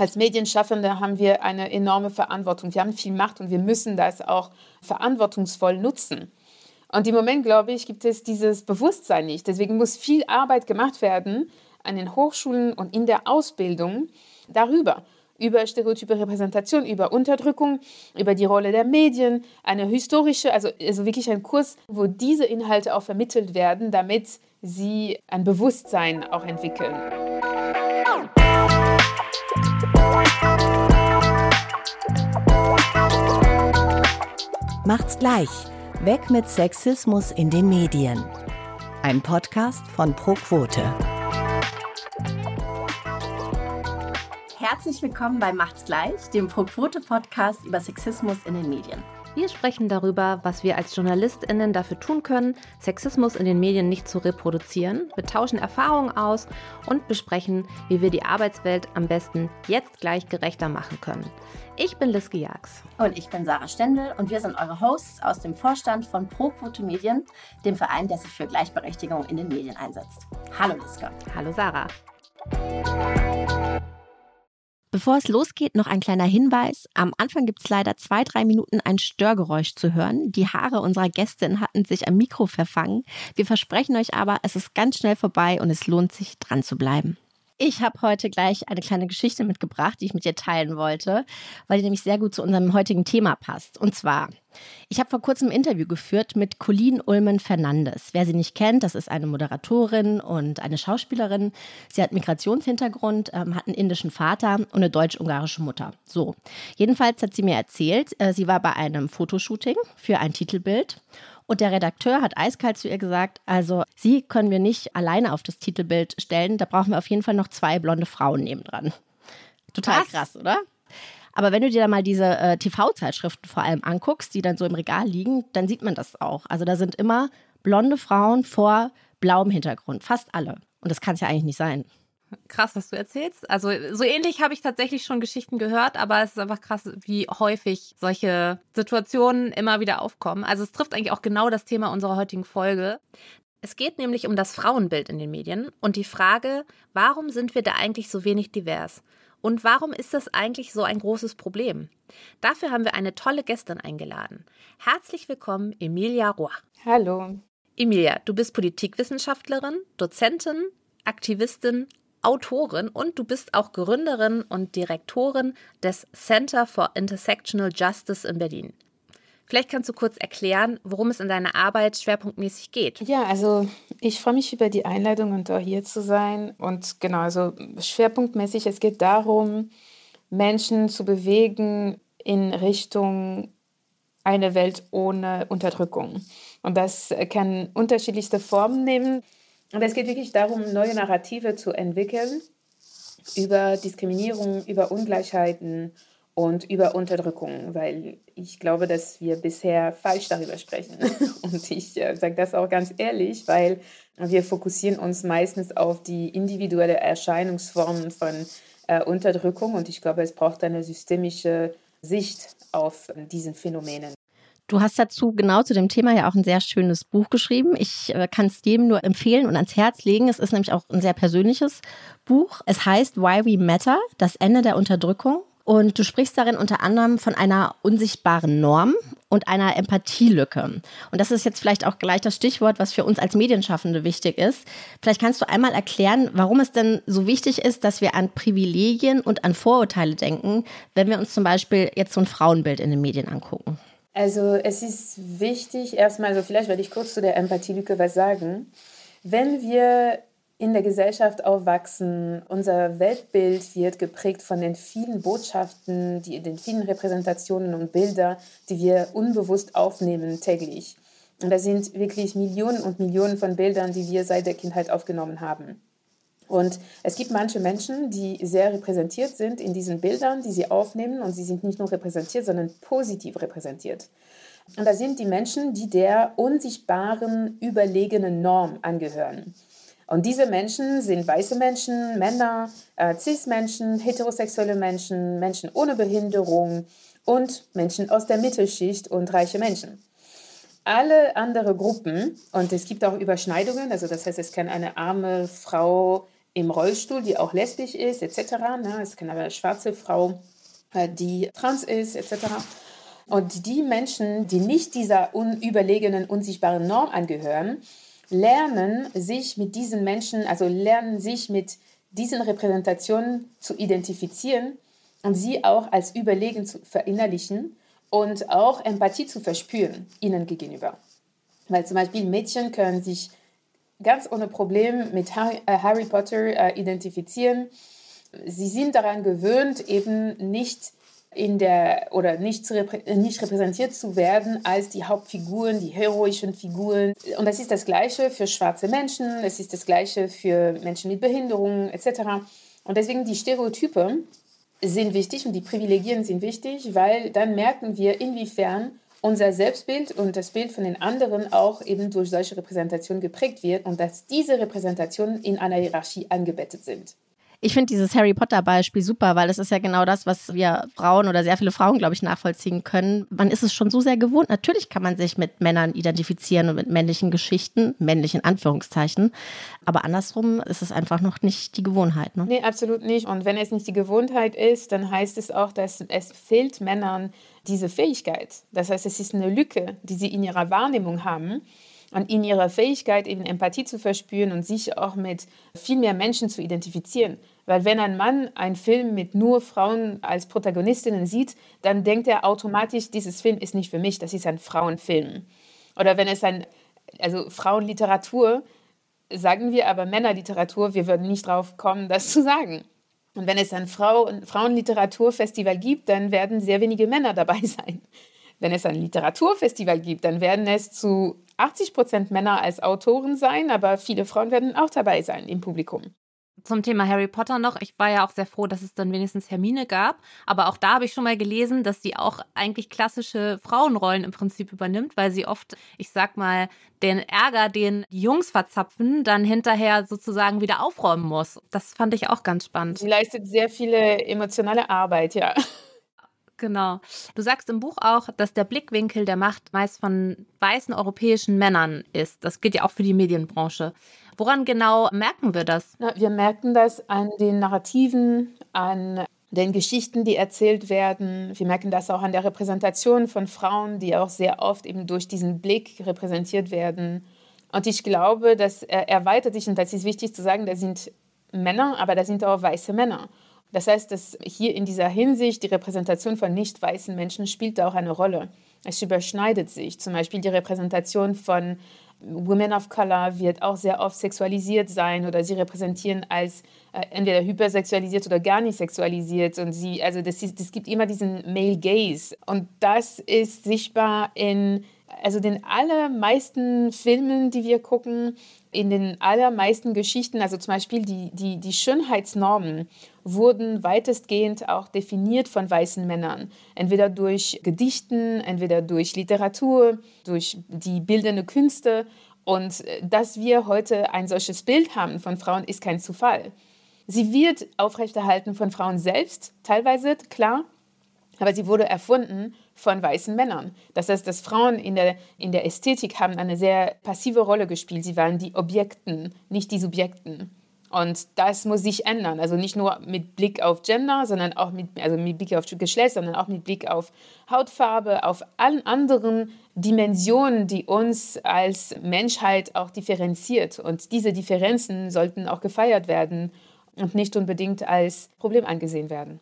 als Medienschaffende haben wir eine enorme Verantwortung. Wir haben viel Macht und wir müssen das auch verantwortungsvoll nutzen. Und im Moment, glaube ich, gibt es dieses Bewusstsein nicht. Deswegen muss viel Arbeit gemacht werden an den Hochschulen und in der Ausbildung darüber über stereotype Repräsentation, über Unterdrückung, über die Rolle der Medien, eine historische, also, also wirklich ein Kurs, wo diese Inhalte auch vermittelt werden, damit sie ein Bewusstsein auch entwickeln. Macht's gleich. Weg mit Sexismus in den Medien. Ein Podcast von ProQuote. Herzlich willkommen bei Macht's gleich, dem ProQuote-Podcast über Sexismus in den Medien. Wir sprechen darüber, was wir als JournalistInnen dafür tun können, Sexismus in den Medien nicht zu reproduzieren. Wir tauschen Erfahrungen aus und besprechen, wie wir die Arbeitswelt am besten jetzt gleich gerechter machen können. Ich bin Liske Jags. Und ich bin Sarah Stendel und wir sind eure Hosts aus dem Vorstand von ProQuote Medien, dem Verein, der sich für Gleichberechtigung in den Medien einsetzt. Hallo Liske. Hallo Sarah. Bevor es losgeht, noch ein kleiner Hinweis. Am Anfang gibt es leider zwei, drei Minuten ein Störgeräusch zu hören. Die Haare unserer Gästin hatten sich am Mikro verfangen. Wir versprechen euch aber, es ist ganz schnell vorbei und es lohnt sich, dran zu bleiben. Ich habe heute gleich eine kleine Geschichte mitgebracht, die ich mit dir teilen wollte, weil die nämlich sehr gut zu unserem heutigen Thema passt. Und zwar, ich habe vor kurzem ein Interview geführt mit Colleen Ulmen Fernandes. Wer sie nicht kennt, das ist eine Moderatorin und eine Schauspielerin. Sie hat Migrationshintergrund, ähm, hat einen indischen Vater und eine deutsch-ungarische Mutter. So, jedenfalls hat sie mir erzählt, äh, sie war bei einem Fotoshooting für ein Titelbild und der Redakteur hat eiskalt zu ihr gesagt, also sie können wir nicht alleine auf das Titelbild stellen, da brauchen wir auf jeden Fall noch zwei blonde Frauen nebendran. Total Was? krass, oder? Aber wenn du dir da mal diese äh, TV-Zeitschriften vor allem anguckst, die dann so im Regal liegen, dann sieht man das auch. Also da sind immer blonde Frauen vor blauem Hintergrund, fast alle. Und das kann es ja eigentlich nicht sein krass, was du erzählst. Also so ähnlich habe ich tatsächlich schon Geschichten gehört, aber es ist einfach krass, wie häufig solche Situationen immer wieder aufkommen. Also es trifft eigentlich auch genau das Thema unserer heutigen Folge. Es geht nämlich um das Frauenbild in den Medien und die Frage, warum sind wir da eigentlich so wenig divers? Und warum ist das eigentlich so ein großes Problem? Dafür haben wir eine tolle Gästin eingeladen. Herzlich willkommen, Emilia Roy. Hallo. Emilia, du bist Politikwissenschaftlerin, Dozentin, Aktivistin, Autorin und du bist auch Gründerin und Direktorin des Center for Intersectional Justice in Berlin. Vielleicht kannst du kurz erklären, worum es in deiner Arbeit schwerpunktmäßig geht. Ja, also ich freue mich über die Einladung und da hier zu sein. Und genau, also schwerpunktmäßig, es geht darum, Menschen zu bewegen in Richtung eine Welt ohne Unterdrückung. Und das kann unterschiedlichste Formen nehmen. Und es geht wirklich darum, neue Narrative zu entwickeln über Diskriminierung, über Ungleichheiten und über Unterdrückung, weil ich glaube, dass wir bisher falsch darüber sprechen. Und ich äh, sage das auch ganz ehrlich, weil wir fokussieren uns meistens auf die individuelle Erscheinungsform von äh, Unterdrückung und ich glaube, es braucht eine systemische Sicht auf diesen Phänomenen. Du hast dazu genau zu dem Thema ja auch ein sehr schönes Buch geschrieben. Ich äh, kann es jedem nur empfehlen und ans Herz legen. Es ist nämlich auch ein sehr persönliches Buch. Es heißt Why We Matter, das Ende der Unterdrückung. Und du sprichst darin unter anderem von einer unsichtbaren Norm und einer Empathielücke. Und das ist jetzt vielleicht auch gleich das Stichwort, was für uns als Medienschaffende wichtig ist. Vielleicht kannst du einmal erklären, warum es denn so wichtig ist, dass wir an Privilegien und an Vorurteile denken, wenn wir uns zum Beispiel jetzt so ein Frauenbild in den Medien angucken. Also es ist wichtig, erstmal, also vielleicht werde ich kurz zu der Empathielücke was sagen. Wenn wir in der Gesellschaft aufwachsen, unser Weltbild wird geprägt von den vielen Botschaften, die, den vielen Repräsentationen und Bilder, die wir unbewusst aufnehmen täglich. Und da sind wirklich Millionen und Millionen von Bildern, die wir seit der Kindheit aufgenommen haben. Und es gibt manche Menschen, die sehr repräsentiert sind in diesen Bildern, die sie aufnehmen. Und sie sind nicht nur repräsentiert, sondern positiv repräsentiert. Und da sind die Menschen, die der unsichtbaren, überlegenen Norm angehören. Und diese Menschen sind weiße Menschen, Männer, äh, Cis-Menschen, heterosexuelle Menschen, Menschen ohne Behinderung und Menschen aus der Mittelschicht und reiche Menschen. Alle anderen Gruppen, und es gibt auch Überschneidungen, also das heißt, es kann eine arme Frau im Rollstuhl, die auch lesbisch ist, etc. Ne? Es kann aber eine schwarze Frau, äh, die trans ist, etc. Und die Menschen, die nicht dieser unüberlegenen, unsichtbaren Norm angehören, lernen sich mit diesen Menschen, also lernen sich mit diesen Repräsentationen zu identifizieren und sie auch als überlegen zu verinnerlichen und auch Empathie zu verspüren ihnen gegenüber. Weil zum Beispiel Mädchen können sich ganz ohne Problem mit Harry, äh, Potter äh, identifizieren. Sie sind daran gewöhnt, eben nicht in der oder nicht, reprä nicht repräsentiert zu werden als die Hauptfiguren, die heroischen Figuren. Und das ist das Gleiche für schwarze Menschen, es ist das Gleiche für Menschen mit Behinderungen etc. Und deswegen die Stereotype sind wichtig und die Privilegien sind wichtig, weil dann merken wir, inwiefern unser Selbstbild und das Bild von den anderen auch eben durch solche Repräsentationen geprägt wird und dass diese Repräsentationen in einer Hierarchie angebettet sind. Ich finde dieses Harry Potter-Beispiel super, weil es ist ja genau das, was wir Frauen oder sehr viele Frauen, glaube ich, nachvollziehen können. Man ist es schon so sehr gewohnt. Natürlich kann man sich mit Männern identifizieren und mit männlichen Geschichten, männlichen Anführungszeichen. Aber andersrum ist es einfach noch nicht die Gewohnheit. Ne? Nee, absolut nicht. Und wenn es nicht die Gewohnheit ist, dann heißt es auch, dass es fehlt Männern diese Fähigkeit. Das heißt, es ist eine Lücke, die sie in ihrer Wahrnehmung haben und in ihrer Fähigkeit, eben Empathie zu verspüren und sich auch mit viel mehr Menschen zu identifizieren. Weil wenn ein Mann einen Film mit nur Frauen als Protagonistinnen sieht, dann denkt er automatisch, dieses Film ist nicht für mich, das ist ein Frauenfilm. Oder wenn es ein, also Frauenliteratur, sagen wir aber Männerliteratur, wir würden nicht drauf kommen, das zu sagen. Und wenn es ein Frau Frauenliteraturfestival gibt, dann werden sehr wenige Männer dabei sein. Wenn es ein Literaturfestival gibt, dann werden es zu 80 Prozent Männer als Autoren sein, aber viele Frauen werden auch dabei sein im Publikum. Zum Thema Harry Potter noch. Ich war ja auch sehr froh, dass es dann wenigstens Hermine gab. Aber auch da habe ich schon mal gelesen, dass sie auch eigentlich klassische Frauenrollen im Prinzip übernimmt, weil sie oft, ich sag mal, den Ärger, den die Jungs verzapfen, dann hinterher sozusagen wieder aufräumen muss. Das fand ich auch ganz spannend. Sie leistet sehr viele emotionale Arbeit, ja. Genau. Du sagst im Buch auch, dass der Blickwinkel der Macht meist von weißen europäischen Männern ist. Das gilt ja auch für die Medienbranche. Woran genau merken wir das? Na, wir merken das an den Narrativen, an den Geschichten, die erzählt werden. Wir merken das auch an der Repräsentation von Frauen, die auch sehr oft eben durch diesen Blick repräsentiert werden. Und ich glaube, das erweitert sich, und das ist wichtig zu sagen, da sind Männer, aber da sind auch weiße Männer. Das heißt, dass hier in dieser Hinsicht die Repräsentation von nicht weißen Menschen spielt auch eine Rolle. Es überschneidet sich. Zum Beispiel die Repräsentation von Women of Color wird auch sehr oft sexualisiert sein oder sie repräsentieren als äh, entweder hypersexualisiert oder gar nicht sexualisiert. Und sie, also das, ist, das gibt immer diesen Male Gaze. Und das ist sichtbar in also den allermeisten Filmen, die wir gucken, in den allermeisten Geschichten, also zum Beispiel die, die, die Schönheitsnormen, wurden weitestgehend auch definiert von weißen Männern. Entweder durch Gedichten, entweder durch Literatur, durch die bildende Künste. Und äh, dass wir heute ein solches Bild haben von Frauen, ist kein Zufall. Sie wird aufrechterhalten von Frauen selbst, teilweise, klar, aber sie wurde erfunden von weißen Männern. Das heißt, dass Frauen in der, in der Ästhetik haben eine sehr passive Rolle gespielt. Sie waren die Objekten, nicht die Subjekten. Und das muss sich ändern. Also nicht nur mit Blick auf Gender, sondern auch mit, also mit Blick auf Geschlecht, sondern auch mit Blick auf Hautfarbe, auf allen anderen Dimensionen, die uns als Menschheit auch differenziert. Und diese Differenzen sollten auch gefeiert werden und nicht unbedingt als Problem angesehen werden.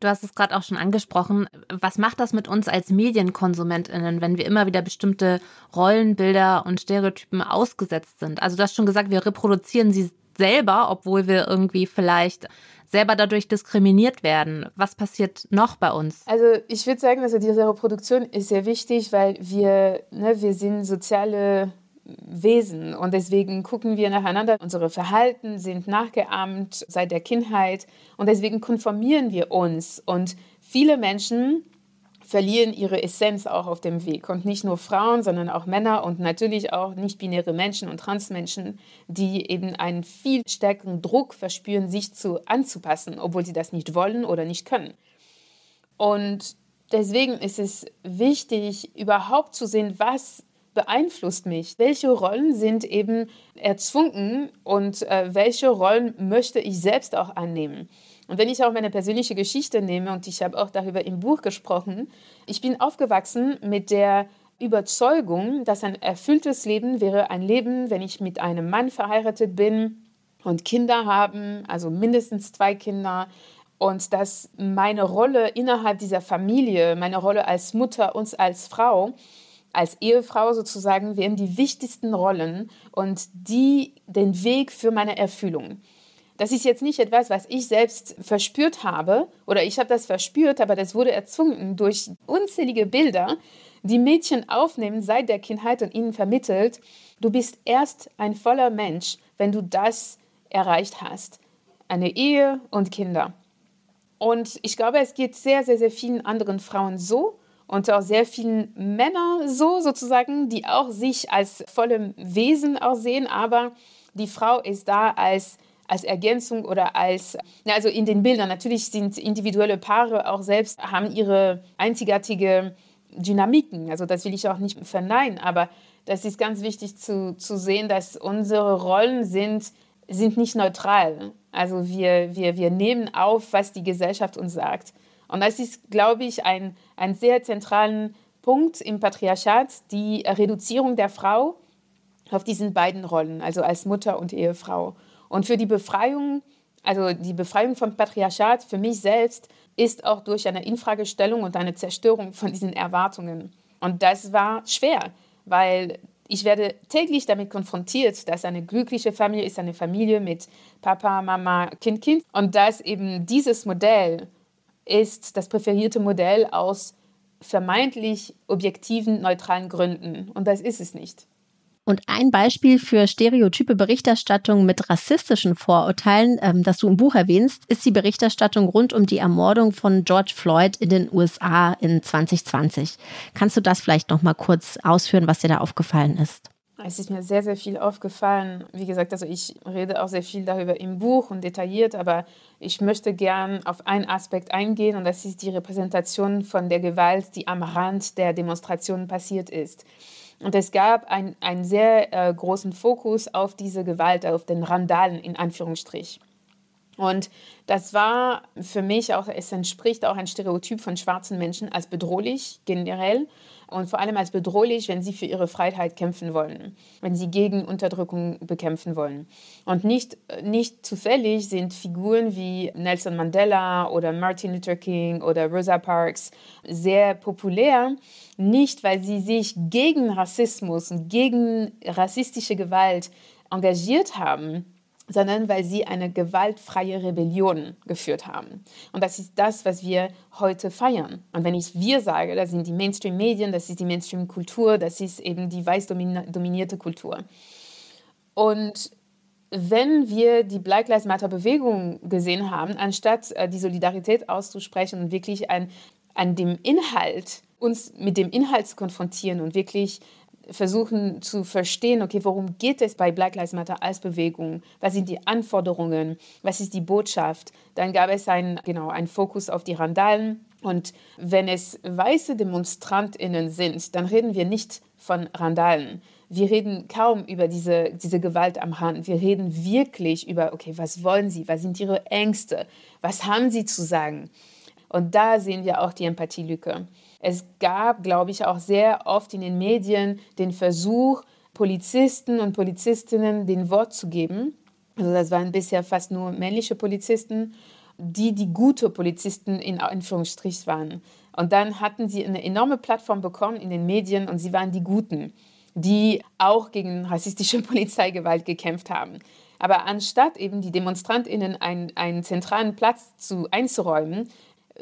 Du hast es gerade auch schon angesprochen. Was macht das mit uns als Medienkonsumentinnen, wenn wir immer wieder bestimmte Rollenbilder und Stereotypen ausgesetzt sind? Also du hast schon gesagt, wir reproduzieren sie selber, obwohl wir irgendwie vielleicht selber dadurch diskriminiert werden. Was passiert noch bei uns? Also ich würde sagen, also diese Reproduktion ist sehr wichtig, weil wir, ne, wir sind soziale Wesen und deswegen gucken wir nacheinander. Unsere Verhalten sind nachgeahmt seit der Kindheit und deswegen konformieren wir uns. Und viele Menschen verlieren ihre Essenz auch auf dem Weg. Und nicht nur Frauen, sondern auch Männer und natürlich auch nicht-binäre Menschen und Transmenschen, die eben einen viel stärkeren Druck verspüren, sich zu, anzupassen, obwohl sie das nicht wollen oder nicht können. Und deswegen ist es wichtig, überhaupt zu sehen, was beeinflusst mich? Welche Rollen sind eben erzwungen und äh, welche Rollen möchte ich selbst auch annehmen? Und wenn ich auch meine persönliche Geschichte nehme, und ich habe auch darüber im Buch gesprochen, ich bin aufgewachsen mit der Überzeugung, dass ein erfülltes Leben wäre ein Leben, wenn ich mit einem Mann verheiratet bin und Kinder haben, also mindestens zwei Kinder, und dass meine Rolle innerhalb dieser Familie, meine Rolle als Mutter und als Frau, als Ehefrau sozusagen, wären die wichtigsten Rollen und die den Weg für meine Erfüllung. Das ist jetzt nicht etwas, was ich selbst verspürt habe oder ich habe das verspürt, aber das wurde erzwungen durch unzählige Bilder, die Mädchen aufnehmen seit der Kindheit und ihnen vermittelt, du bist erst ein voller Mensch, wenn du das erreicht hast. Eine Ehe und Kinder. Und ich glaube, es geht sehr, sehr, sehr vielen anderen Frauen so und auch sehr vielen Männern so sozusagen, die auch sich als vollem Wesen auch sehen, aber die Frau ist da als als Ergänzung oder als, also in den Bildern, natürlich sind individuelle Paare auch selbst, haben ihre einzigartige Dynamiken, also das will ich auch nicht verneinen, aber das ist ganz wichtig zu, zu sehen, dass unsere Rollen sind, sind nicht neutral. Also wir, wir, wir nehmen auf, was die Gesellschaft uns sagt. Und das ist, glaube ich, ein, ein sehr zentralen Punkt im Patriarchat, die Reduzierung der Frau auf diesen beiden Rollen, also als Mutter und Ehefrau. Und für die Befreiung, also die Befreiung vom Patriarchat für mich selbst, ist auch durch eine Infragestellung und eine Zerstörung von diesen Erwartungen. Und das war schwer, weil ich werde täglich damit konfrontiert, dass eine glückliche Familie ist eine Familie mit Papa, Mama, Kind, Kind. Und dass eben dieses Modell ist das präferierte Modell aus vermeintlich objektiven, neutralen Gründen. Und das ist es nicht. Und ein Beispiel für stereotype Berichterstattung mit rassistischen Vorurteilen, ähm, das du im Buch erwähnst, ist die Berichterstattung rund um die Ermordung von George Floyd in den USA in 2020. Kannst du das vielleicht noch mal kurz ausführen, was dir da aufgefallen ist? Es ist mir sehr, sehr viel aufgefallen. Wie gesagt, also ich rede auch sehr viel darüber im Buch und detailliert, aber ich möchte gern auf einen Aspekt eingehen und das ist die Repräsentation von der Gewalt, die am Rand der Demonstrationen passiert ist. Und es gab ein, einen sehr äh, großen Fokus auf diese Gewalt, auf den Randalen in Anführungsstrich. Und das war für mich auch, es entspricht auch ein Stereotyp von schwarzen Menschen als bedrohlich generell und vor allem als bedrohlich, wenn sie für ihre Freiheit kämpfen wollen, wenn sie gegen Unterdrückung bekämpfen wollen. Und nicht, nicht zufällig sind Figuren wie Nelson Mandela oder Martin Luther King oder Rosa Parks sehr populär, nicht weil sie sich gegen Rassismus und gegen rassistische Gewalt engagiert haben, sondern weil sie eine gewaltfreie Rebellion geführt haben. Und das ist das, was wir heute feiern. Und wenn ich wir sage, das sind die Mainstream-Medien, das ist die Mainstream-Kultur, das ist eben die weiß dominierte Kultur. Und wenn wir die Black Lives Matter-Bewegung gesehen haben, anstatt äh, die Solidarität auszusprechen und wirklich an, an dem Inhalt, uns mit dem Inhalt zu konfrontieren und wirklich versuchen zu verstehen, okay, worum geht es bei Black Lives Matter als Bewegung? Was sind die Anforderungen? Was ist die Botschaft? Dann gab es ein, genau, einen Fokus auf die Randalen. Und wenn es weiße DemonstrantInnen sind, dann reden wir nicht von Randalen. Wir reden kaum über diese, diese Gewalt am Hand. Wir reden wirklich über, okay, was wollen sie? Was sind ihre Ängste? Was haben sie zu sagen? Und da sehen wir auch die Empathielücke. Es gab, glaube ich, auch sehr oft in den Medien den Versuch, Polizisten und Polizistinnen den Wort zu geben. Also das waren bisher fast nur männliche Polizisten, die die gute Polizisten in Anführungsstrich waren. Und dann hatten sie eine enorme Plattform bekommen in den Medien und sie waren die Guten, die auch gegen rassistische Polizeigewalt gekämpft haben. Aber anstatt eben die DemonstrantInnen einen, einen zentralen Platz zu, einzuräumen,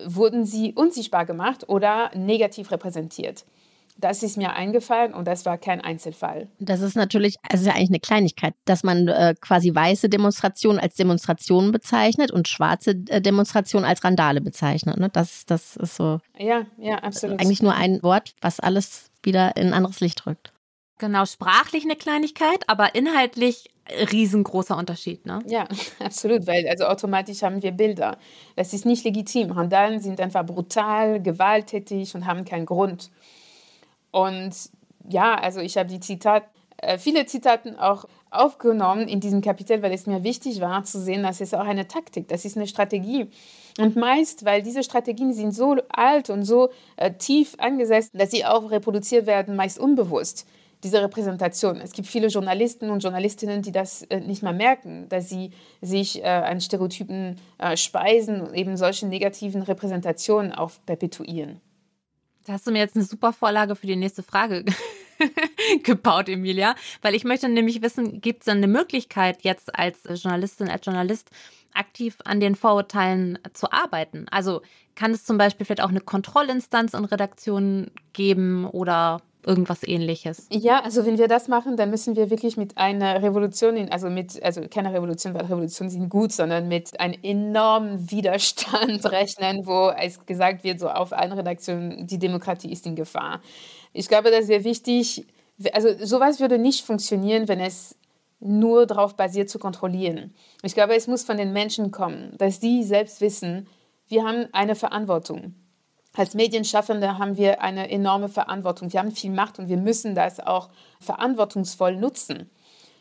wurden sie unsichtbar gemacht oder negativ repräsentiert. Das ist mir eingefallen und das war kein Einzelfall. Das ist natürlich, es ist ja eigentlich eine Kleinigkeit, dass man äh, quasi weiße Demonstrationen als Demonstrationen bezeichnet und schwarze äh, Demonstrationen als Randale bezeichnet. Ne? Das, das ist so. Ja, ja, absolut. Eigentlich nur ein Wort, was alles wieder in ein anderes Licht rückt. Genau, sprachlich eine Kleinigkeit, aber inhaltlich riesengroßer Unterschied, ne? Ja, absolut, weil also automatisch haben wir Bilder. Das ist nicht legitim. Randalen sind einfach brutal, gewalttätig und haben keinen Grund. Und ja, also ich habe die Zitat, äh, viele Zitaten auch aufgenommen in diesem Kapitel, weil es mir wichtig war zu sehen, dass es auch eine Taktik, das ist eine Strategie. Und meist, weil diese Strategien sind so alt und so äh, tief angesetzt, dass sie auch reproduziert werden, meist unbewusst diese Repräsentation. Es gibt viele Journalisten und Journalistinnen, die das äh, nicht mal merken, dass sie sich äh, an Stereotypen äh, speisen und eben solche negativen Repräsentationen auch perpetuieren. Da hast du mir jetzt eine super Vorlage für die nächste Frage gebaut, Emilia, weil ich möchte nämlich wissen, gibt es denn eine Möglichkeit jetzt als Journalistin, als Journalist aktiv an den Vorurteilen zu arbeiten? Also kann es zum Beispiel vielleicht auch eine Kontrollinstanz in Redaktionen geben oder irgendwas ähnliches. Ja, also wenn wir das machen, dann müssen wir wirklich mit einer Revolution, in, also mit, also keine Revolution, weil Revolutionen sind gut, sondern mit einem enormen Widerstand rechnen, wo es gesagt wird, so auf einer Redaktion, die Demokratie ist in Gefahr. Ich glaube, das ist sehr wichtig. Also sowas würde nicht funktionieren, wenn es nur darauf basiert zu kontrollieren. Ich glaube, es muss von den Menschen kommen, dass die selbst wissen, wir haben eine Verantwortung als Medienschaffende haben wir eine enorme Verantwortung. Wir haben viel Macht und wir müssen das auch verantwortungsvoll nutzen.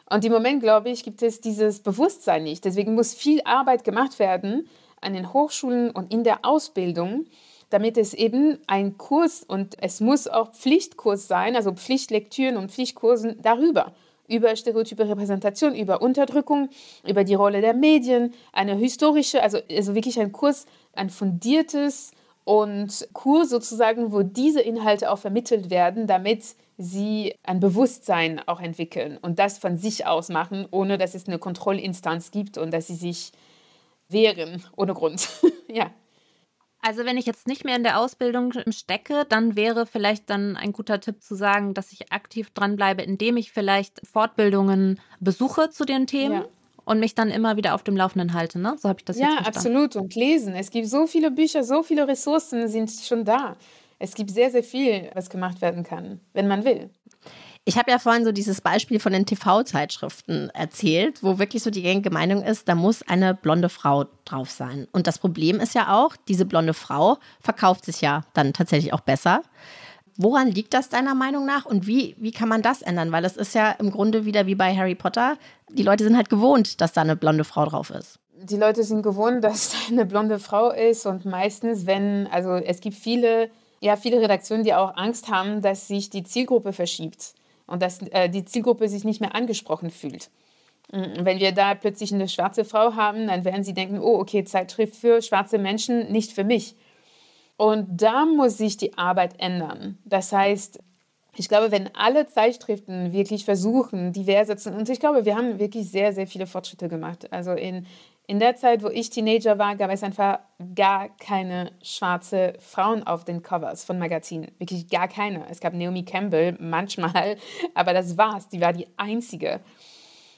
Und im Moment, glaube ich, gibt es dieses Bewusstsein nicht. Deswegen muss viel Arbeit gemacht werden an den Hochschulen und in der Ausbildung, damit es eben ein Kurs und es muss auch Pflichtkurs sein, also Pflichtlektüren und Pflichtkursen darüber über stereotype Repräsentation, über Unterdrückung, über die Rolle der Medien, eine historische, also, also wirklich ein Kurs, ein fundiertes und Kur sozusagen, wo diese Inhalte auch vermittelt werden, damit sie ein Bewusstsein auch entwickeln und das von sich aus machen, ohne dass es eine Kontrollinstanz gibt und dass sie sich wehren ohne Grund. ja. Also wenn ich jetzt nicht mehr in der Ausbildung stecke, dann wäre vielleicht dann ein guter Tipp zu sagen, dass ich aktiv dranbleibe, indem ich vielleicht Fortbildungen besuche zu den Themen. Ja und mich dann immer wieder auf dem Laufenden halte. Ne? So habe ich das ja, jetzt. Ja, absolut. Und lesen. Es gibt so viele Bücher, so viele Ressourcen sind schon da. Es gibt sehr, sehr viel, was gemacht werden kann, wenn man will. Ich habe ja vorhin so dieses Beispiel von den TV-Zeitschriften erzählt, wo wirklich so die gängige Meinung ist, da muss eine blonde Frau drauf sein. Und das Problem ist ja auch, diese blonde Frau verkauft sich ja dann tatsächlich auch besser. Woran liegt das deiner Meinung nach und wie, wie kann man das ändern? Weil es ist ja im Grunde wieder wie bei Harry Potter. Die Leute sind halt gewohnt, dass da eine blonde Frau drauf ist. Die Leute sind gewohnt, dass da eine blonde Frau ist und meistens, wenn, also es gibt viele, ja, viele Redaktionen, die auch Angst haben, dass sich die Zielgruppe verschiebt und dass äh, die Zielgruppe sich nicht mehr angesprochen fühlt. Mm, wenn wir da plötzlich eine schwarze Frau haben, dann werden sie denken, oh, okay, Zeitschrift für schwarze Menschen, nicht für mich. Und da muss sich die Arbeit ändern. Das heißt, ich glaube, wenn alle Zeitschriften wirklich versuchen, diverse zu, und ich glaube, wir haben wirklich sehr, sehr viele Fortschritte gemacht. Also in, in der Zeit, wo ich Teenager war, gab es einfach gar keine schwarze Frauen auf den Covers von Magazinen. Wirklich gar keine. Es gab Naomi Campbell manchmal, aber das war's. Die war die einzige.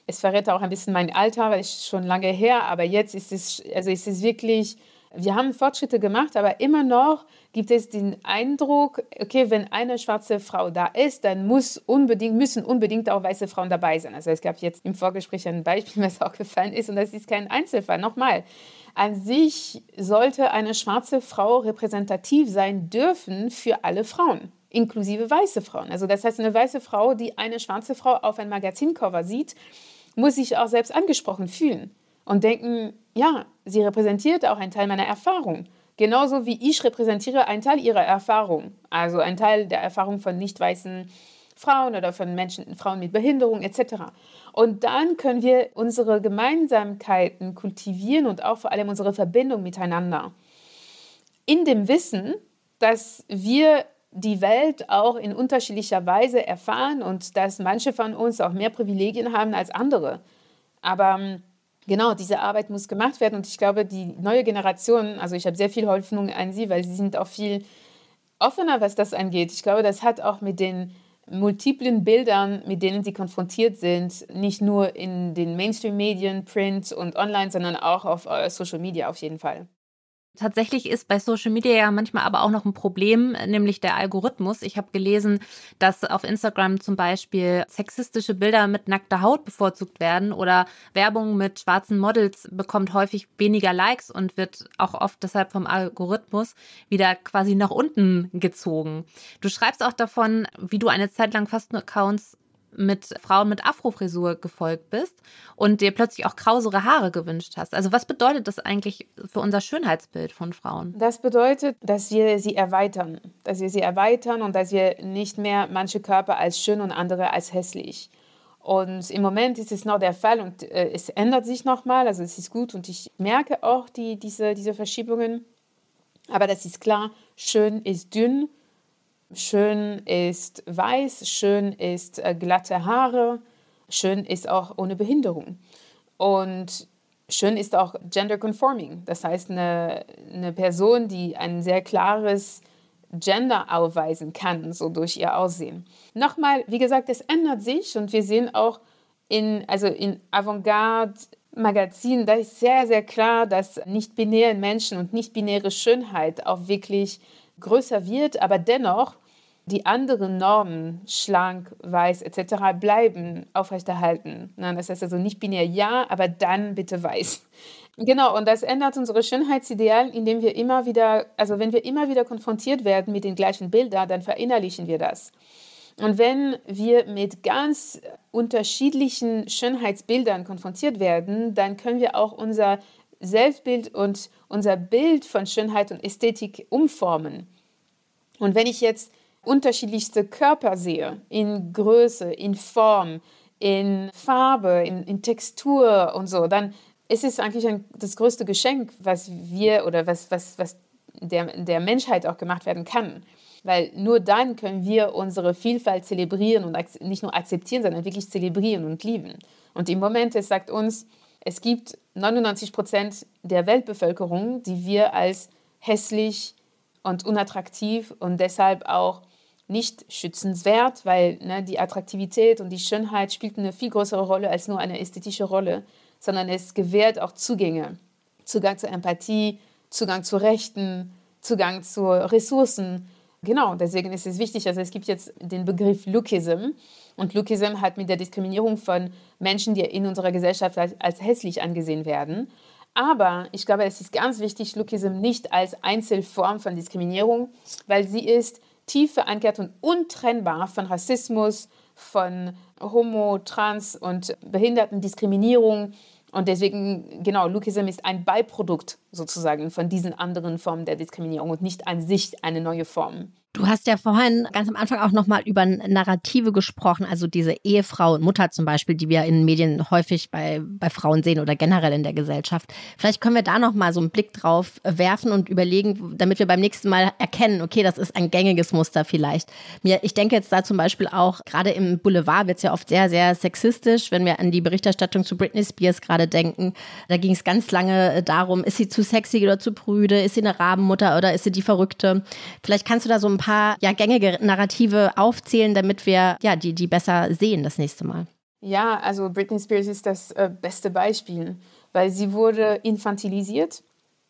Es verrät auch ein bisschen mein Alter, weil ich schon lange her, aber jetzt ist es, also ist es wirklich wir haben Fortschritte gemacht, aber immer noch gibt es den Eindruck, okay, wenn eine schwarze Frau da ist, dann muss unbedingt, müssen unbedingt auch weiße Frauen dabei sein. Also es gab jetzt im Vorgespräch ein Beispiel, was auch gefallen ist, und das ist kein Einzelfall. Nochmal, an sich sollte eine schwarze Frau repräsentativ sein dürfen für alle Frauen inklusive weiße Frauen. Also das heißt, eine weiße Frau, die eine schwarze Frau auf ein Magazincover sieht, muss sich auch selbst angesprochen fühlen und denken, ja, sie repräsentiert auch einen Teil meiner Erfahrung. Genauso wie ich repräsentiere einen Teil ihrer Erfahrung. Also einen Teil der Erfahrung von nicht weißen Frauen oder von Menschen, Frauen mit Behinderung etc. Und dann können wir unsere Gemeinsamkeiten kultivieren und auch vor allem unsere Verbindung miteinander. In dem Wissen, dass wir die Welt auch in unterschiedlicher Weise erfahren und dass manche von uns auch mehr Privilegien haben als andere. Aber ähm, genau, diese Arbeit muss gemacht werden. Und ich glaube, die neue Generation, also ich habe sehr viel Hoffnung an sie, weil sie sind auch viel offener, was das angeht. Ich glaube, das hat auch mit den multiplen Bildern, mit denen sie konfrontiert sind, nicht nur in den Mainstream-Medien, Print und Online, sondern auch auf äh, Social Media auf jeden Fall. Tatsächlich ist bei Social Media ja manchmal aber auch noch ein Problem, nämlich der Algorithmus. Ich habe gelesen, dass auf Instagram zum Beispiel sexistische Bilder mit nackter Haut bevorzugt werden oder Werbung mit schwarzen Models bekommt häufig weniger Likes und wird auch oft deshalb vom Algorithmus wieder quasi nach unten gezogen. Du schreibst auch davon, wie du eine Zeit lang Fastenaccounts mit Frauen mit Afrofrisur gefolgt bist und dir plötzlich auch krausere Haare gewünscht hast. Also was bedeutet das eigentlich für unser Schönheitsbild von Frauen? Das bedeutet, dass wir sie erweitern, dass wir sie erweitern und dass wir nicht mehr manche Körper als schön und andere als hässlich. Und im Moment ist es noch der Fall und äh, es ändert sich nochmal, also es ist gut und ich merke auch die, diese, diese Verschiebungen. Aber das ist klar, schön ist dünn Schön ist weiß, schön ist äh, glatte Haare, schön ist auch ohne Behinderung. Und schön ist auch gender conforming, das heißt eine, eine Person, die ein sehr klares Gender aufweisen kann, so durch ihr Aussehen. Nochmal, wie gesagt, es ändert sich und wir sehen auch in, also in Avantgarde Magazinen, da ist sehr, sehr klar, dass nicht-binäre Menschen und nicht-binäre Schönheit auch wirklich größer wird, aber dennoch die anderen Normen, schlank, weiß etc., bleiben aufrechterhalten. Das heißt also nicht binär ja, aber dann bitte weiß. Genau, und das ändert unsere Schönheitsideal, indem wir immer wieder, also wenn wir immer wieder konfrontiert werden mit den gleichen Bildern, dann verinnerlichen wir das. Und wenn wir mit ganz unterschiedlichen Schönheitsbildern konfrontiert werden, dann können wir auch unser Selbstbild und unser Bild von Schönheit und Ästhetik umformen. Und wenn ich jetzt unterschiedlichste Körper sehe, in Größe, in Form, in Farbe, in, in Textur und so, dann ist es eigentlich ein, das größte Geschenk, was wir oder was, was, was der, der Menschheit auch gemacht werden kann. Weil nur dann können wir unsere Vielfalt zelebrieren und nicht nur akzeptieren, sondern wirklich zelebrieren und lieben. Und im Moment, es sagt uns, es gibt 99 Prozent der Weltbevölkerung, die wir als hässlich und unattraktiv und deshalb auch nicht schützenswert, weil ne, die Attraktivität und die Schönheit spielt eine viel größere Rolle als nur eine ästhetische Rolle, sondern es gewährt auch Zugänge. Zugang zur Empathie, Zugang zu Rechten, Zugang zu Ressourcen. Genau, deswegen ist es wichtig, also es gibt jetzt den Begriff Lookism und Lookism hat mit der Diskriminierung von Menschen, die in unserer Gesellschaft als, als hässlich angesehen werden. Aber ich glaube, es ist ganz wichtig, Lookism nicht als Einzelform von Diskriminierung, weil sie ist tief verankert und untrennbar von Rassismus, von Homo, Trans und Behindertendiskriminierung. Und deswegen, genau, Lukism ist ein Beiprodukt sozusagen von diesen anderen Formen der Diskriminierung und nicht an sich eine neue Form. Du hast ja vorhin ganz am Anfang auch nochmal über Narrative gesprochen, also diese Ehefrau und Mutter zum Beispiel, die wir in Medien häufig bei, bei Frauen sehen oder generell in der Gesellschaft. Vielleicht können wir da nochmal so einen Blick drauf werfen und überlegen, damit wir beim nächsten Mal erkennen, okay, das ist ein gängiges Muster vielleicht. Mir, ich denke jetzt da zum Beispiel auch, gerade im Boulevard wird es ja oft sehr, sehr sexistisch, wenn wir an die Berichterstattung zu Britney Spears gerade denken. Da ging es ganz lange darum, ist sie zu sexy oder zu prüde, ist sie eine Rabenmutter oder ist sie die Verrückte? Vielleicht kannst du da so ein paar paar ja, gängige Narrative aufzählen, damit wir ja, die, die besser sehen das nächste Mal? Ja, also Britney Spears ist das äh, beste Beispiel, weil sie wurde infantilisiert.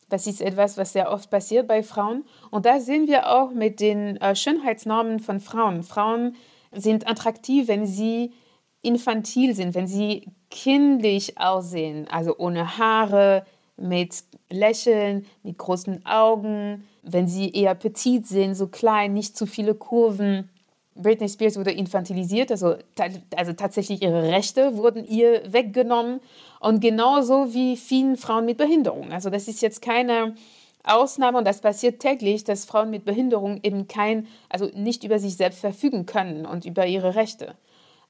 Das ist etwas, was sehr oft passiert bei Frauen. Und da sehen wir auch mit den äh, Schönheitsnormen von Frauen. Frauen sind attraktiv, wenn sie infantil sind, wenn sie kindlich aussehen, also ohne Haare, mit Lächeln, mit großen Augen, wenn sie eher petit sind, so klein, nicht zu viele Kurven. Britney Spears wurde infantilisiert, also, also tatsächlich ihre Rechte wurden ihr weggenommen und genauso wie vielen Frauen mit Behinderung. Also das ist jetzt keine Ausnahme und das passiert täglich, dass Frauen mit Behinderung eben kein, also nicht über sich selbst verfügen können und über ihre Rechte.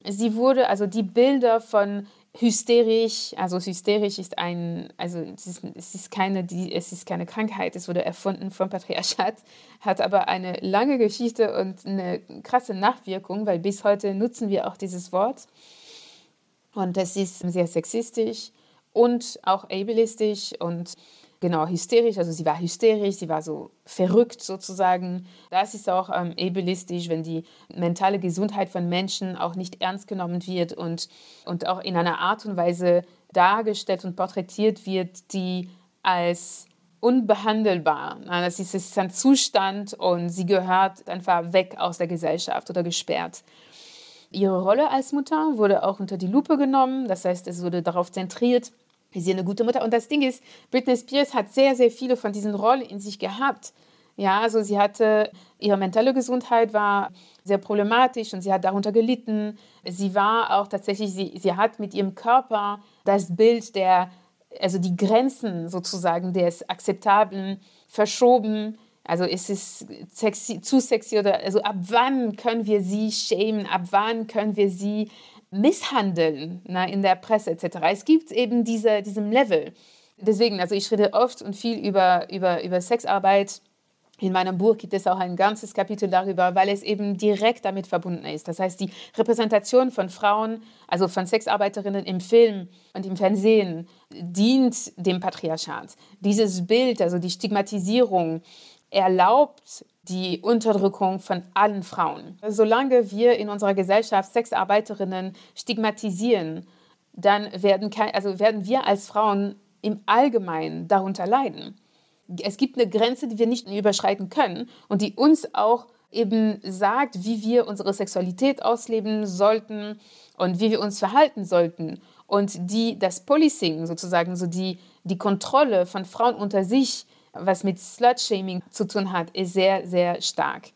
Sie wurde, also die Bilder von hysterisch, also hysterisch ist ein, also es ist, es ist, keine, die, es ist keine Krankheit, es wurde erfunden vom Patriarchat, hat aber eine lange Geschichte und eine krasse Nachwirkung, weil bis heute nutzen wir auch dieses Wort. Und das ist sehr sexistisch und auch ableistisch und genau hysterisch, also sie war hysterisch, sie war so verrückt sozusagen. Das ist auch ähm, ableistisch, wenn die mentale Gesundheit von Menschen auch nicht ernst genommen wird und, und auch in einer Art und Weise dargestellt und porträtiert wird, die als unbehandelbar. Das ist, ist ein Zustand und sie gehört einfach weg aus der Gesellschaft oder gesperrt. Ihre Rolle als Mutter wurde auch unter die Lupe genommen. Das heißt, es wurde darauf zentriert, ist sie eine gute Mutter. Und das Ding ist, Britney Spears hat sehr, sehr viele von diesen Rollen in sich gehabt. Ja, also sie hatte, ihre mentale Gesundheit war sehr problematisch und sie hat darunter gelitten. Sie war auch tatsächlich, sie, sie hat mit ihrem Körper das Bild der, also die Grenzen sozusagen des Akzeptablen verschoben. Also ist es sexy, zu sexy oder also ab wann können wir sie schämen, ab wann können wir sie misshandeln na, in der Presse etc. Es gibt eben diese, diesem Level. Deswegen, also ich rede oft und viel über, über, über Sexarbeit in meinem Buch gibt es auch ein ganzes Kapitel darüber, weil es eben direkt damit verbunden ist. Das heißt, die Repräsentation von Frauen, also von Sexarbeiterinnen im Film und im Fernsehen, dient dem Patriarchat. Dieses Bild, also die Stigmatisierung, erlaubt die Unterdrückung von allen Frauen. Solange wir in unserer Gesellschaft Sexarbeiterinnen stigmatisieren, dann werden, also werden wir als Frauen im Allgemeinen darunter leiden es gibt eine Grenze, die wir nicht überschreiten können und die uns auch eben sagt, wie wir unsere Sexualität ausleben sollten und wie wir uns verhalten sollten. Und die das Policing sozusagen, so die, die Kontrolle von Frauen unter sich, was mit Slut-Shaming zu tun hat, ist sehr, sehr stark.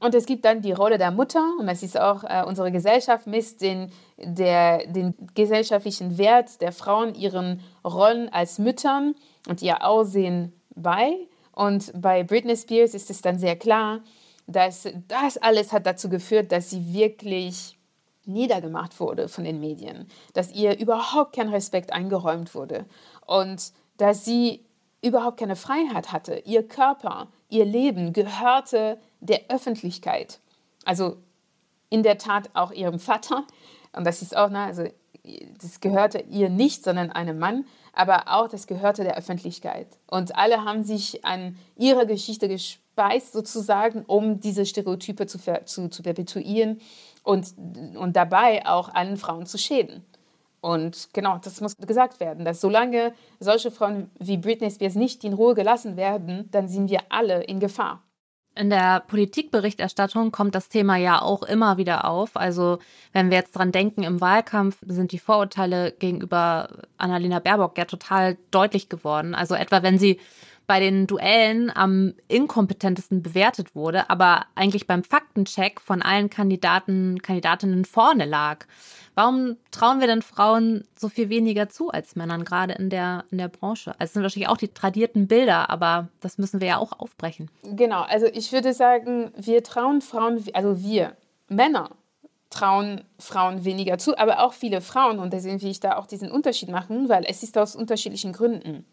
Und es gibt dann die Rolle der Mutter, und das ist auch äh, unsere Gesellschaft misst den, der, den gesellschaftlichen Wert der Frauen, ihren Rollen als Müttern und ihr Aussehen bei. Und bei Britney Spears ist es dann sehr klar, dass das alles hat dazu geführt, dass sie wirklich niedergemacht wurde von den Medien, dass ihr überhaupt kein Respekt eingeräumt wurde und dass sie überhaupt keine Freiheit hatte. Ihr Körper, ihr Leben gehörte der Öffentlichkeit. Also in der Tat auch ihrem Vater. Und das ist auch, ne, also das gehörte ihr nicht, sondern einem Mann, aber auch das gehörte der Öffentlichkeit. Und alle haben sich an ihre Geschichte gespeist, sozusagen, um diese Stereotype zu, zu, zu perpetuieren und, und dabei auch allen Frauen zu schäden. Und genau, das muss gesagt werden, dass solange solche Frauen wie Britney Spears nicht in Ruhe gelassen werden, dann sind wir alle in Gefahr. In der Politikberichterstattung kommt das Thema ja auch immer wieder auf. Also wenn wir jetzt dran denken, im Wahlkampf sind die Vorurteile gegenüber Annalena Baerbock ja total deutlich geworden. Also etwa wenn sie bei den Duellen am inkompetentesten bewertet wurde, aber eigentlich beim Faktencheck von allen Kandidaten, Kandidatinnen vorne lag. Warum trauen wir denn Frauen so viel weniger zu als Männern, gerade in der, in der Branche? Also es sind wahrscheinlich auch die tradierten Bilder, aber das müssen wir ja auch aufbrechen. Genau, also ich würde sagen, wir trauen Frauen, also wir Männer trauen Frauen weniger zu, aber auch viele Frauen, und deswegen will ich da auch diesen Unterschied machen, weil es ist aus unterschiedlichen Gründen.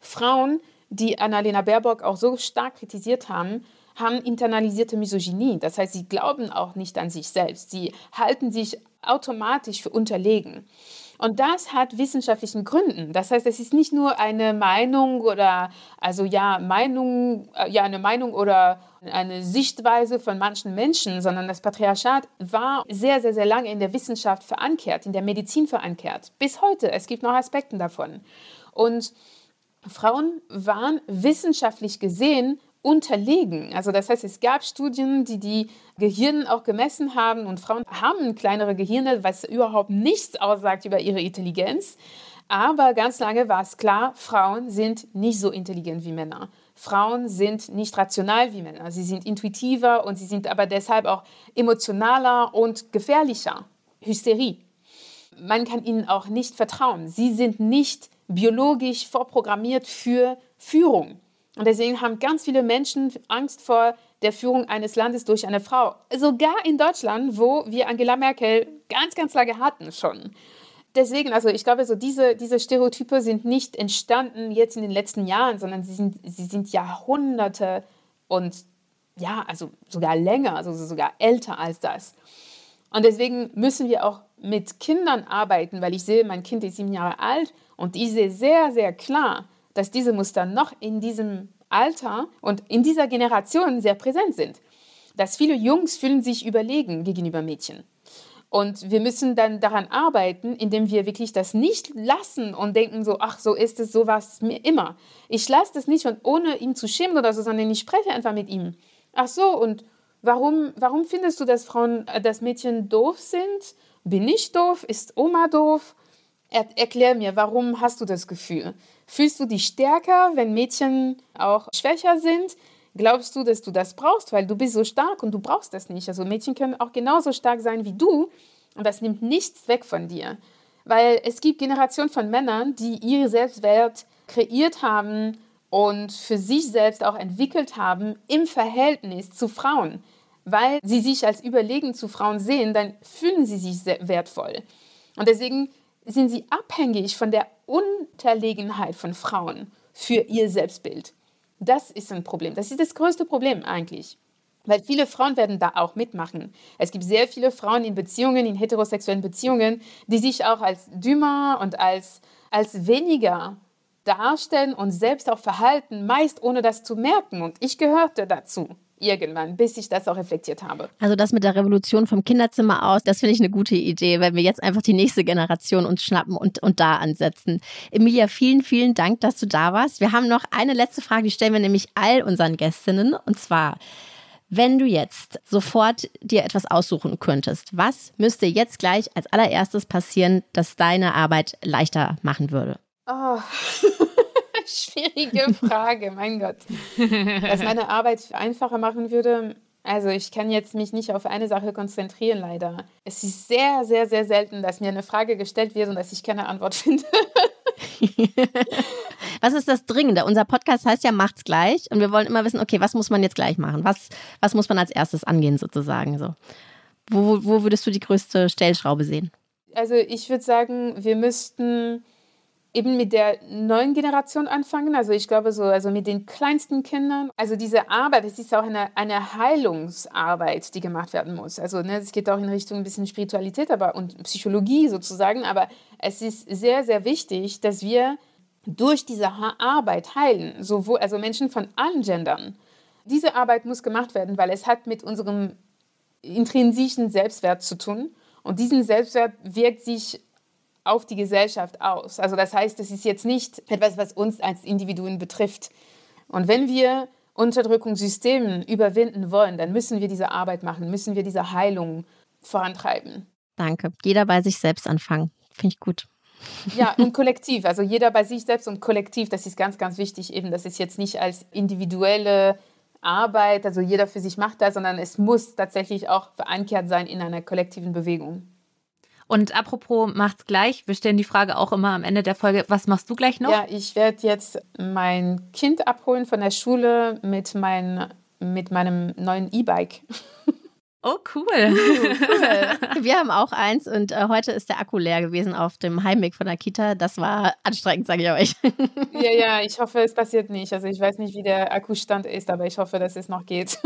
Frauen, die Annalena Baerbock auch so stark kritisiert haben, haben internalisierte Misogynie. Das heißt, sie glauben auch nicht an sich selbst. Sie halten sich automatisch für unterlegen. Und das hat wissenschaftlichen Gründen. Das heißt, es ist nicht nur eine Meinung oder also ja Meinung, äh, ja eine Meinung oder eine Sichtweise von manchen Menschen, sondern das Patriarchat war sehr, sehr, sehr lange in der Wissenschaft verankert, in der Medizin verankert. Bis heute. Es gibt noch Aspekte davon. Und Frauen waren wissenschaftlich gesehen unterlegen. Also das heißt, es gab Studien, die die Gehirne auch gemessen haben und Frauen haben kleinere Gehirne, was überhaupt nichts aussagt über ihre Intelligenz. Aber ganz lange war es klar, Frauen sind nicht so intelligent wie Männer. Frauen sind nicht rational wie Männer. Sie sind intuitiver und sie sind aber deshalb auch emotionaler und gefährlicher. Hysterie. Man kann ihnen auch nicht vertrauen. Sie sind nicht biologisch vorprogrammiert für Führung. Und deswegen haben ganz viele Menschen Angst vor der Führung eines Landes durch eine Frau. Sogar in Deutschland, wo wir Angela Merkel ganz, ganz lange hatten schon. Deswegen, also ich glaube, so diese, diese Stereotype sind nicht entstanden jetzt in den letzten Jahren, sondern sie sind, sie sind Jahrhunderte und ja, also sogar länger, also sogar älter als das. Und deswegen müssen wir auch mit Kindern arbeiten, weil ich sehe, mein Kind ist sieben Jahre alt und ich sehe sehr, sehr klar, dass diese Muster noch in diesem Alter und in dieser Generation sehr präsent sind. Dass viele Jungs fühlen sich überlegen gegenüber Mädchen. Und wir müssen dann daran arbeiten, indem wir wirklich das nicht lassen und denken so, ach, so ist es, so war es mir immer. Ich lasse das nicht und ohne ihm zu schämen oder so, sondern ich spreche einfach mit ihm. Ach so, und warum, warum findest du, dass Frauen, äh, dass Mädchen doof sind? Bin ich doof? Ist Oma doof? Er, erklär mir, warum hast du das Gefühl? Fühlst du dich stärker, wenn Mädchen auch schwächer sind? glaubst du, dass du das brauchst, weil du bist so stark und du brauchst das nicht. Also Mädchen können auch genauso stark sein wie du und das nimmt nichts weg von dir. Weil es gibt Generationen von Männern, die ihr Selbstwert kreiert haben und für sich selbst auch entwickelt haben im Verhältnis zu Frauen. Weil sie sich als überlegen zu Frauen sehen, dann fühlen sie sich wertvoll. Und deswegen sind sie abhängig von der Unterlegenheit von Frauen für ihr Selbstbild. Das ist ein Problem. Das ist das größte Problem eigentlich. Weil viele Frauen werden da auch mitmachen. Es gibt sehr viele Frauen in Beziehungen, in heterosexuellen Beziehungen, die sich auch als dümmer und als, als weniger darstellen und selbst auch verhalten, meist ohne das zu merken. Und ich gehörte dazu irgendwann, bis ich das auch reflektiert habe. Also das mit der Revolution vom Kinderzimmer aus, das finde ich eine gute Idee, wenn wir jetzt einfach die nächste Generation uns schnappen und, und da ansetzen. Emilia, vielen, vielen Dank, dass du da warst. Wir haben noch eine letzte Frage, die stellen wir nämlich all unseren Gästinnen. Und zwar, wenn du jetzt sofort dir etwas aussuchen könntest, was müsste jetzt gleich als allererstes passieren, das deine Arbeit leichter machen würde? Oh. Schwierige Frage, mein Gott. Was meine Arbeit einfacher machen würde, also ich kann jetzt mich nicht auf eine Sache konzentrieren, leider. Es ist sehr, sehr, sehr selten, dass mir eine Frage gestellt wird und dass ich keine Antwort finde. was ist das Dringende? Unser Podcast heißt ja Macht's gleich und wir wollen immer wissen, okay, was muss man jetzt gleich machen? Was, was muss man als erstes angehen sozusagen? So. Wo, wo würdest du die größte Stellschraube sehen? Also ich würde sagen, wir müssten eben mit der neuen Generation anfangen. Also ich glaube so, also mit den kleinsten Kindern. Also diese Arbeit, es ist auch eine, eine Heilungsarbeit, die gemacht werden muss. Also ne, es geht auch in Richtung ein bisschen Spiritualität aber, und Psychologie sozusagen. Aber es ist sehr, sehr wichtig, dass wir durch diese Arbeit heilen. Sowohl, also Menschen von allen Gendern. Diese Arbeit muss gemacht werden, weil es hat mit unserem intrinsischen Selbstwert zu tun. Und diesen Selbstwert wirkt sich auf die Gesellschaft aus. Also das heißt, es ist jetzt nicht etwas, was uns als Individuen betrifft. Und wenn wir Unterdrückungssysteme überwinden wollen, dann müssen wir diese Arbeit machen, müssen wir diese Heilung vorantreiben. Danke. Jeder bei sich selbst anfangen. Finde ich gut. Ja, und kollektiv. Also jeder bei sich selbst und kollektiv, das ist ganz, ganz wichtig eben. Das ist jetzt nicht als individuelle Arbeit, also jeder für sich macht das, sondern es muss tatsächlich auch verankert sein in einer kollektiven Bewegung. Und apropos macht's gleich, wir stellen die Frage auch immer am Ende der Folge, was machst du gleich noch? Ja, ich werde jetzt mein Kind abholen von der Schule mit, mein, mit meinem neuen E-Bike. Oh, cool. Uh, cool. Wir haben auch eins und äh, heute ist der Akku leer gewesen auf dem Heimweg von der Kita. Das war anstrengend, sage ich euch. Ja, ja, ich hoffe, es passiert nicht. Also ich weiß nicht, wie der Akkustand ist, aber ich hoffe, dass es noch geht.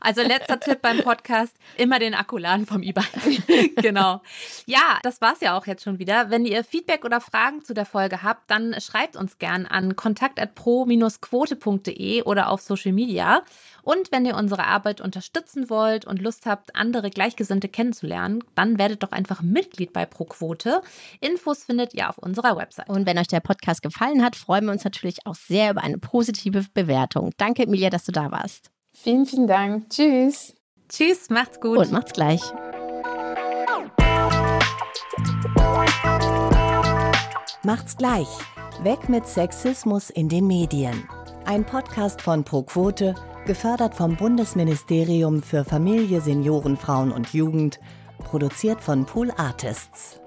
Also letzter Tipp beim Podcast, immer den Akku laden vom E-Bike. genau. Ja, das war's ja auch jetzt schon wieder. Wenn ihr Feedback oder Fragen zu der Folge habt, dann schreibt uns gern an kontakt@pro-quote.de oder auf Social Media. Und wenn ihr unsere Arbeit unterstützen wollt und Lust habt, andere Gleichgesinnte kennenzulernen, dann werdet doch einfach Mitglied bei ProQuote. Infos findet ihr auf unserer Website. Und wenn euch der Podcast gefallen hat, freuen wir uns natürlich auch sehr über eine positive Bewertung. Danke, Emilia, dass du da warst. Vielen, vielen Dank. Tschüss. Tschüss, macht's gut. Und macht's gleich. Macht's gleich. Weg mit Sexismus in den Medien. Ein Podcast von ProQuote, gefördert vom Bundesministerium für Familie, Senioren, Frauen und Jugend, produziert von Pool Artists.